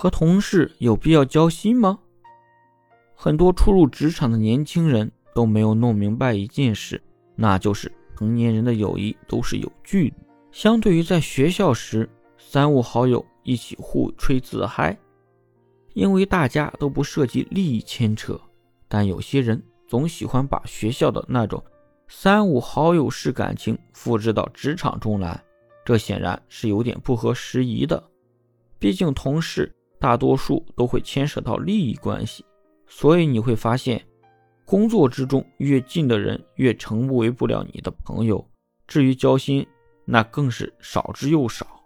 和同事有必要交心吗？很多初入职场的年轻人都没有弄明白一件事，那就是成年人的友谊都是有距离。相对于在学校时，三五好友一起互吹自嗨，因为大家都不涉及利益牵扯。但有些人总喜欢把学校的那种三五好友式感情复制到职场中来，这显然是有点不合时宜的。毕竟同事大多数都会牵涉到利益关系。所以你会发现，工作之中越近的人越成为不了你的朋友，至于交心，那更是少之又少。